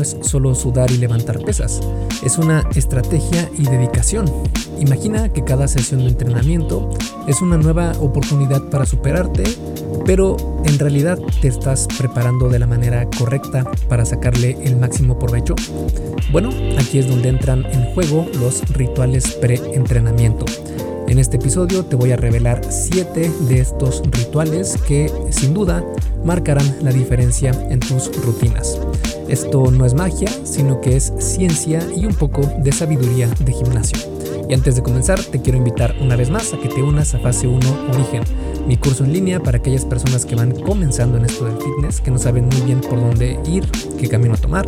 es solo sudar y levantar pesas, es una estrategia y dedicación. Imagina que cada sesión de entrenamiento es una nueva oportunidad para superarte, pero en realidad te estás preparando de la manera correcta para sacarle el máximo provecho. Bueno, aquí es donde entran en juego los rituales pre-entrenamiento. En este episodio te voy a revelar 7 de estos rituales que sin duda marcarán la diferencia en tus rutinas. Esto no es magia, sino que es ciencia y un poco de sabiduría de gimnasio. Y antes de comenzar, te quiero invitar una vez más a que te unas a Fase 1 Origen, mi curso en línea para aquellas personas que van comenzando en esto del fitness, que no saben muy bien por dónde ir, qué camino tomar.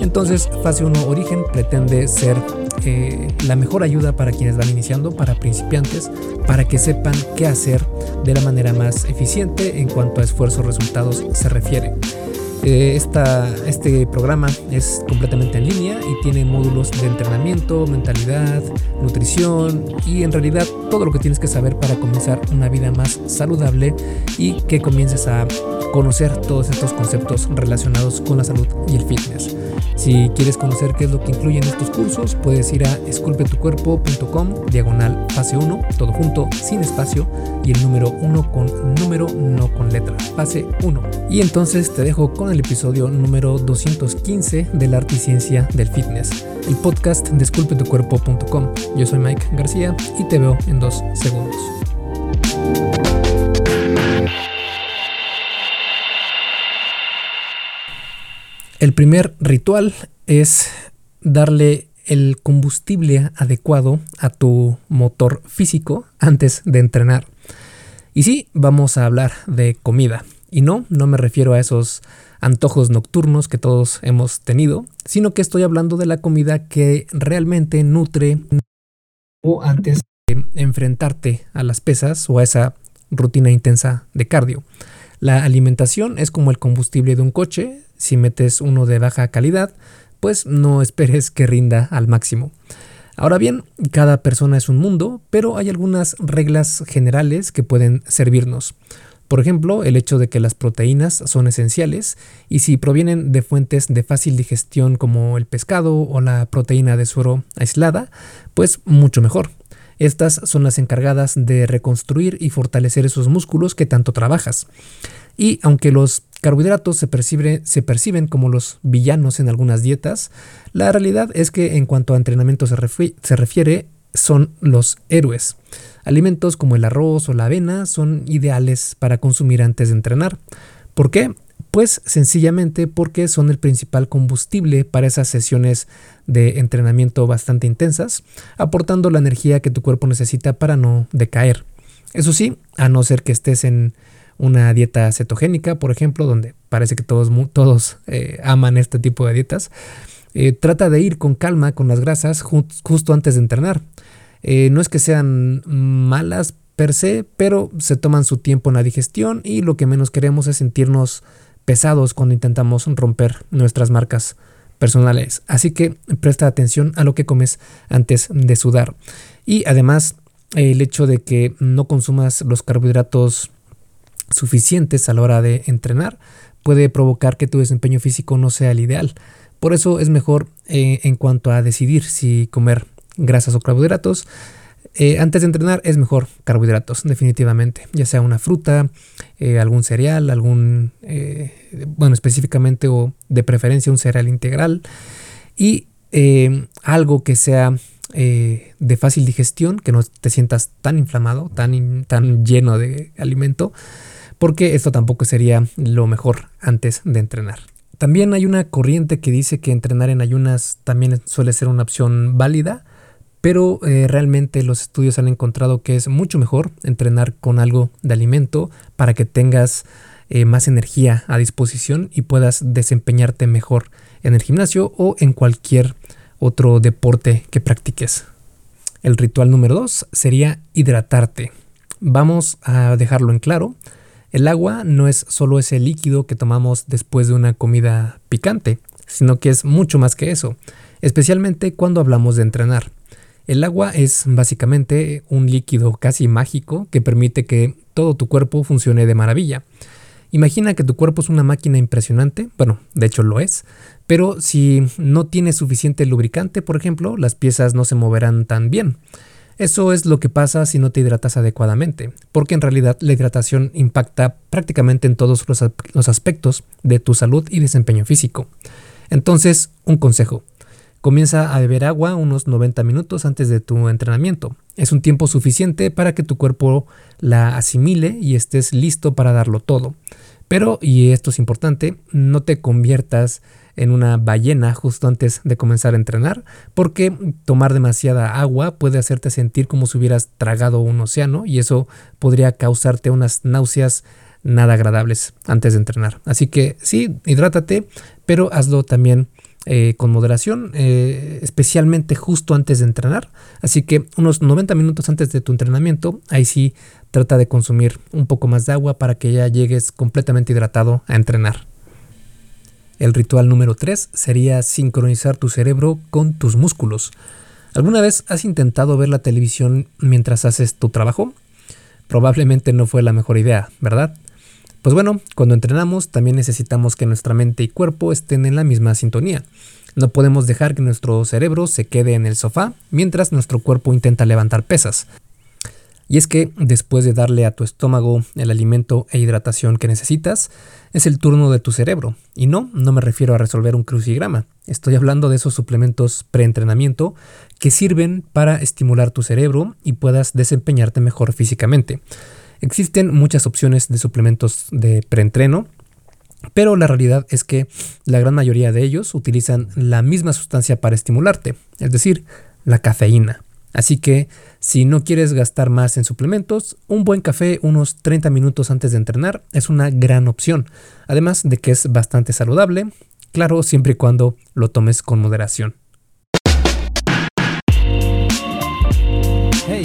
Entonces, Fase 1 Origen pretende ser eh, la mejor ayuda para quienes van iniciando, para principiantes, para que sepan qué hacer de la manera más eficiente en cuanto a esfuerzos-resultados se refiere. Eh, este programa es completamente en línea y tiene módulos de entrenamiento, mentalidad, nutrición y en realidad todo lo que tienes que saber para comenzar una vida más saludable y que comiences a conocer todos estos conceptos relacionados con la salud y el fitness. Si quieres conocer qué es lo que incluyen estos cursos, puedes ir a esculpetucuerpo.com diagonal fase 1, todo junto, sin espacio y el número 1 con número, no con letra, fase 1. Y entonces te dejo con el episodio número 215 de la arte y ciencia del fitness, el podcast de esculpetucuerpo.com. Yo soy Mike García y te veo en dos segundos. El primer ritual es darle el combustible adecuado a tu motor físico antes de entrenar. Y sí, vamos a hablar de comida. Y no, no me refiero a esos antojos nocturnos que todos hemos tenido, sino que estoy hablando de la comida que realmente nutre o antes de enfrentarte a las pesas o a esa rutina intensa de cardio. La alimentación es como el combustible de un coche, si metes uno de baja calidad, pues no esperes que rinda al máximo. Ahora bien, cada persona es un mundo, pero hay algunas reglas generales que pueden servirnos. Por ejemplo, el hecho de que las proteínas son esenciales y si provienen de fuentes de fácil digestión como el pescado o la proteína de suero aislada, pues mucho mejor. Estas son las encargadas de reconstruir y fortalecer esos músculos que tanto trabajas. Y aunque los carbohidratos se, se, perciben como los villanos en algunas dietas, la realidad es que en cuanto a entrenamiento se, se refiere, son los héroes. Alimentos como el arroz o la avena son ideales para consumir antes de entrenar. ¿Por qué? Pues sencillamente porque son el principal combustible para esas sesiones de entrenamiento bastante intensas, aportando la energía que tu cuerpo necesita para no decaer. Eso sí, a no ser que estés en una dieta cetogénica, por ejemplo, donde parece que todos, todos eh, aman este tipo de dietas, eh, trata de ir con calma con las grasas justo antes de entrenar. Eh, no es que sean malas per se, pero se toman su tiempo en la digestión y lo que menos queremos es sentirnos pesados cuando intentamos romper nuestras marcas personales. Así que presta atención a lo que comes antes de sudar. Y además, el hecho de que no consumas los carbohidratos suficientes a la hora de entrenar puede provocar que tu desempeño físico no sea el ideal. Por eso es mejor eh, en cuanto a decidir si comer grasas o carbohidratos. Eh, antes de entrenar es mejor carbohidratos, definitivamente, ya sea una fruta, eh, algún cereal, algún, bueno, específicamente o de preferencia un cereal integral y algo que sea de fácil digestión, que no te sientas tan inflamado, tan, tan lleno de alimento porque esto tampoco sería lo mejor antes de entrenar. También hay una corriente que dice que entrenar en ayunas también suele ser una opción válida, pero eh, realmente los estudios han encontrado que es mucho mejor entrenar con algo de alimento para que tengas eh, más energía a disposición y puedas desempeñarte mejor en el gimnasio o en cualquier otro deporte que practiques. El ritual número 2 sería hidratarte. Vamos a dejarlo en claro. El agua no es solo ese líquido que tomamos después de una comida picante, sino que es mucho más que eso, especialmente cuando hablamos de entrenar. El agua es básicamente un líquido casi mágico que permite que todo tu cuerpo funcione de maravilla. Imagina que tu cuerpo es una máquina impresionante, bueno, de hecho lo es, pero si no tienes suficiente lubricante, por ejemplo, las piezas no se moverán tan bien. Eso es lo que pasa si no te hidratas adecuadamente, porque en realidad la hidratación impacta prácticamente en todos los, aspectos de tu salud y desempeño físico. Entonces, un consejo. Comienza a beber agua unos 90 minutos antes de tu entrenamiento. Es un tiempo suficiente para que tu cuerpo la asimile y estés listo para darlo todo. Pero, y esto es importante, no te conviertas en una ballena justo antes de comenzar a entrenar, porque tomar demasiada agua puede hacerte sentir como si hubieras tragado un océano y eso podría causarte unas náuseas nada agradables antes de entrenar. Así que sí, hidrátate, pero hazlo también eh, con moderación, eh, especialmente justo antes de entrenar. Así que unos 90 minutos antes de tu entrenamiento, ahí sí trata de consumir un poco más de agua para que ya llegues completamente hidratado a entrenar. El ritual número 3 sería sincronizar tu cerebro con tus músculos. ¿Alguna vez has intentado ver la televisión mientras haces tu trabajo? Probablemente no fue la mejor idea, ¿verdad? Pues bueno, cuando entrenamos también necesitamos que nuestra mente y cuerpo estén en la misma sintonía. No podemos dejar que nuestro cerebro se quede en el sofá mientras nuestro cuerpo intenta levantar pesas. Y es que después de darle a tu estómago el alimento e hidratación que necesitas, es el turno de tu cerebro. Y no, no me refiero a resolver un crucigrama. Estoy hablando de esos suplementos preentrenamiento que sirven para estimular tu cerebro y puedas desempeñarte mejor físicamente. Existen muchas opciones de suplementos de preentreno, pero la realidad es que la gran mayoría de ellos utilizan la misma sustancia para estimularte, es decir, la cafeína. Así que si no quieres gastar más en suplementos, un buen café unos 30 minutos antes de entrenar es una gran opción, además de que es bastante saludable, claro, siempre y cuando lo tomes con moderación. Hey,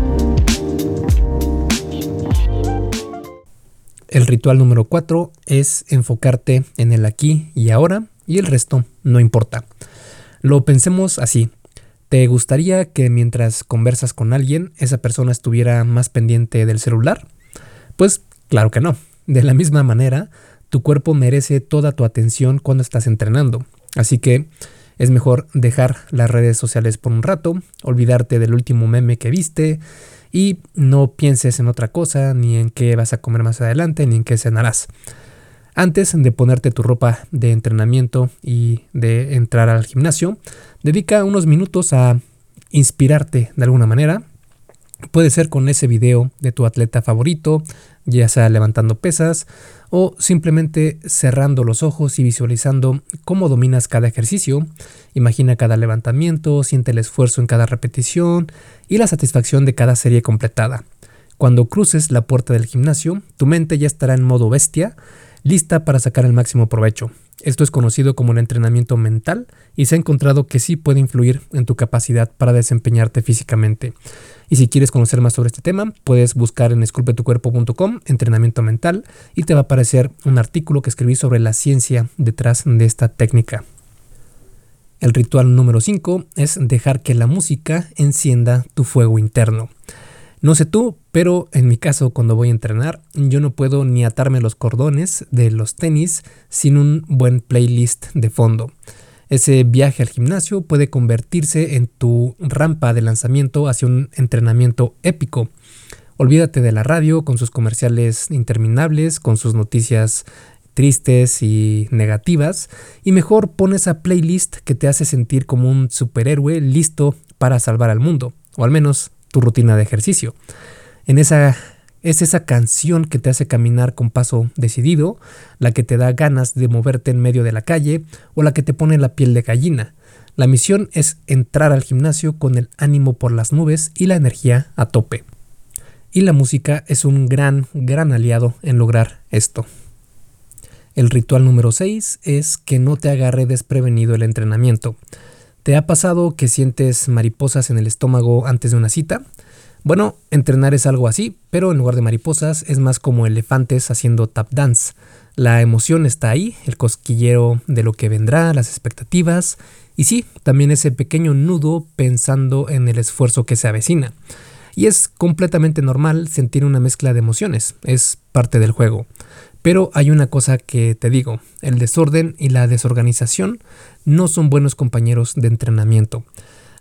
El ritual número 4 es enfocarte en el aquí y ahora y el resto no importa. Lo pensemos así. ¿Te gustaría que mientras conversas con alguien esa persona estuviera más pendiente del celular? Pues claro que no. De la misma manera, tu cuerpo merece toda tu atención cuando estás entrenando. Así que es mejor dejar las redes sociales por un rato, olvidarte del último meme que viste y no pienses en otra cosa, ni en qué vas a comer más adelante, ni en qué cenarás. Antes de ponerte tu ropa de entrenamiento y de entrar al gimnasio, dedica unos minutos a inspirarte de alguna manera. Puede ser con ese video de tu atleta favorito, ya sea levantando pesas o simplemente cerrando los ojos y visualizando cómo dominas cada ejercicio. Imagina cada levantamiento, siente el esfuerzo en cada repetición y la satisfacción de cada serie completada. Cuando cruces la puerta del gimnasio, tu mente ya estará en modo bestia, lista para sacar el máximo provecho. Esto es conocido como el entrenamiento mental y se ha encontrado que sí puede influir en tu capacidad para desempeñarte físicamente. Y si quieres conocer más sobre este tema, puedes buscar en esculpetucuerpo.com entrenamiento mental y te va a aparecer un artículo que escribí sobre la ciencia detrás de esta técnica. El ritual número 5 es dejar que la música encienda tu fuego interno. No sé tú, pero en mi caso cuando voy a entrenar, yo no puedo ni atarme los cordones de los tenis sin un buen playlist de fondo. Ese viaje al gimnasio puede convertirse en tu rampa de lanzamiento hacia un entrenamiento épico. Olvídate de la radio con sus comerciales interminables, con sus noticias tristes y negativas, y mejor pon esa playlist que te hace sentir como un superhéroe listo para salvar al mundo, o al menos tu rutina de ejercicio. En esa es esa canción que te hace caminar con paso decidido, la que te da ganas de moverte en medio de la calle o la que te pone la piel de gallina. La misión es entrar al gimnasio con el ánimo por las nubes y la energía a tope. Y la música es un gran, gran aliado en lograr esto. El ritual número 6 es que no te agarre desprevenido el entrenamiento. ¿Te ha pasado que sientes mariposas en el estómago antes de una cita? Bueno, entrenar es algo así, pero en lugar de mariposas es más como elefantes haciendo tap dance. La emoción está ahí, el cosquillero de lo que vendrá, las expectativas y sí, también ese pequeño nudo pensando en el esfuerzo que se avecina. Y es completamente normal sentir una mezcla de emociones, es parte del juego. Pero hay una cosa que te digo, el desorden y la desorganización no son buenos compañeros de entrenamiento.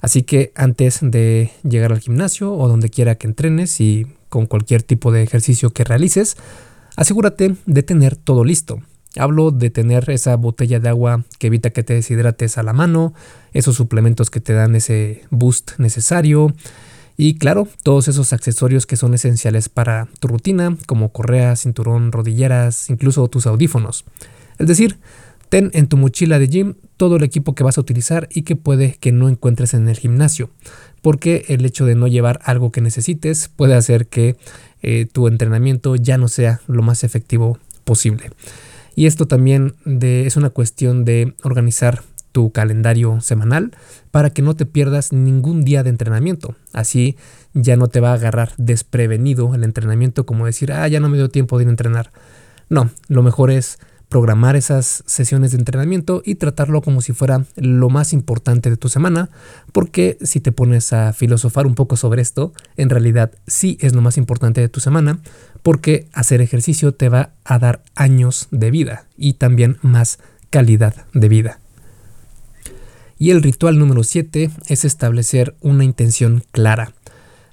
Así que antes de llegar al gimnasio o donde quiera que entrenes y con cualquier tipo de ejercicio que realices, asegúrate de tener todo listo. Hablo de tener esa botella de agua que evita que te deshidrates a la mano, esos suplementos que te dan ese boost necesario y claro, todos esos accesorios que son esenciales para tu rutina, como correa, cinturón, rodilleras, incluso tus audífonos. Es decir, ten en tu mochila de gym todo el equipo que vas a utilizar y que puede que no encuentres en el gimnasio, porque el hecho de no llevar algo que necesites puede hacer que eh, tu entrenamiento ya no sea lo más efectivo posible. Y esto también es una cuestión de organizar tu calendario semanal para que no te pierdas ningún día de entrenamiento. Así ya no te va a agarrar desprevenido el entrenamiento como decir, ah, ya no me dio tiempo de ir a entrenar. No, lo mejor es programar esas sesiones de entrenamiento y tratarlo como si fuera lo más importante de tu semana, porque si te pones a filosofar un poco sobre esto, en realidad sí es lo más importante de tu semana, porque hacer ejercicio te va a dar años de vida y también más calidad de vida. Y el ritual número 7 es establecer una intención clara.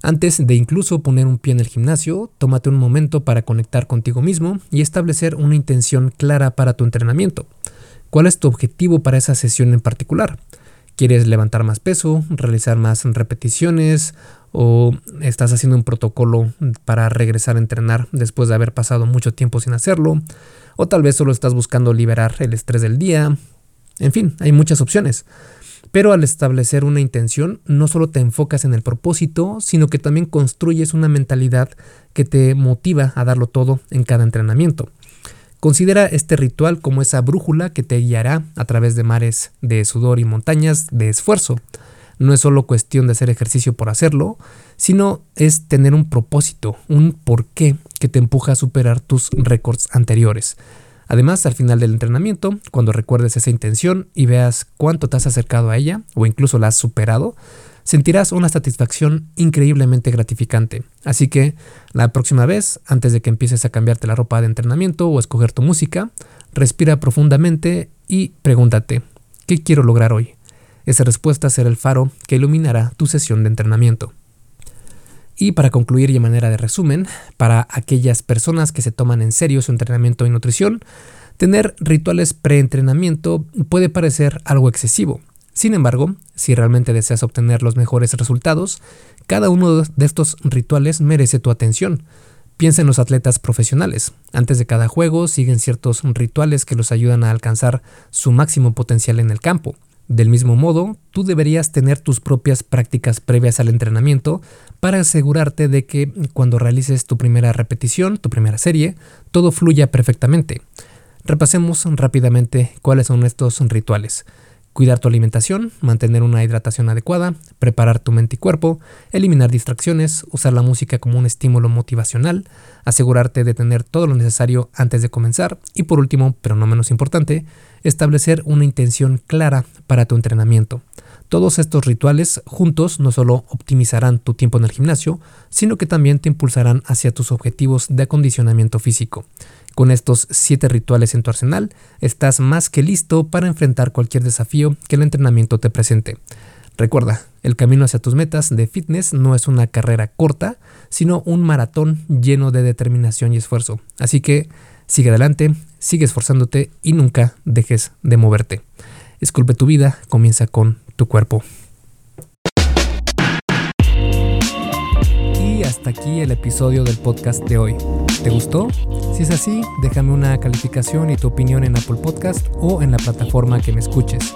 Antes de incluso poner un pie en el gimnasio, tómate un momento para conectar contigo mismo y establecer una intención clara para tu entrenamiento. ¿Cuál es tu objetivo para esa sesión en particular? ¿Quieres levantar más peso, realizar más repeticiones o estás haciendo un protocolo para regresar a entrenar después de haber pasado mucho tiempo sin hacerlo? O tal vez solo estás buscando liberar el estrés del día. En fin, hay muchas opciones. Pero al establecer una intención, no solo te enfocas en el propósito, sino que también construyes una mentalidad que te motiva a darlo todo en cada entrenamiento. Considera este ritual como esa brújula que te guiará a través de mares de sudor y montañas de esfuerzo. No es solo cuestión de hacer ejercicio por hacerlo, sino es tener un propósito, un porqué que te empuja a superar tus récords anteriores. Además, al final del entrenamiento, cuando recuerdes esa intención y veas cuánto te has acercado a ella o incluso la has superado, sentirás una satisfacción increíblemente gratificante. Así que la próxima vez, antes de que empieces a cambiarte la ropa de entrenamiento o escoger tu música, respira profundamente y pregúntate, ¿qué quiero lograr hoy? Esa respuesta será el faro que iluminará tu sesión de entrenamiento. Y para concluir y de manera de resumen, para aquellas personas que se toman en serio su entrenamiento y nutrición, tener rituales preentrenamiento puede parecer algo excesivo. Sin embargo, si realmente deseas obtener los mejores resultados, cada uno de estos rituales merece tu atención. Piensa en los atletas profesionales. Antes de cada juego siguen ciertos rituales que los ayudan a alcanzar su máximo potencial en el campo. Del mismo modo, tú deberías tener tus propias prácticas previas al entrenamiento para asegurarte de que cuando realices tu primera repetición, tu primera serie, todo fluya perfectamente. Repasemos rápidamente cuáles son estos rituales. Cuidar tu alimentación, mantener una hidratación adecuada, preparar tu mente y cuerpo, eliminar distracciones, usar la música como un estímulo motivacional, asegurarte de tener todo lo necesario antes de comenzar y por último, pero no menos importante, establecer una intención clara para tu entrenamiento. Todos estos rituales juntos no solo optimizarán tu tiempo en el gimnasio, sino que también te impulsarán hacia tus objetivos de acondicionamiento físico. Con estos 7 rituales en tu arsenal, estás más que listo para enfrentar cualquier desafío que el entrenamiento te presente. Recuerda, el camino hacia tus metas de fitness no es una carrera corta, sino un maratón lleno de determinación y esfuerzo. Así que sigue adelante, sigue esforzándote y nunca dejes de moverte. Esculpe tu vida, comienza con tu cuerpo. hasta aquí el episodio del podcast de hoy. ¿Te gustó? Si es así, déjame una calificación y tu opinión en Apple Podcast o en la plataforma que me escuches.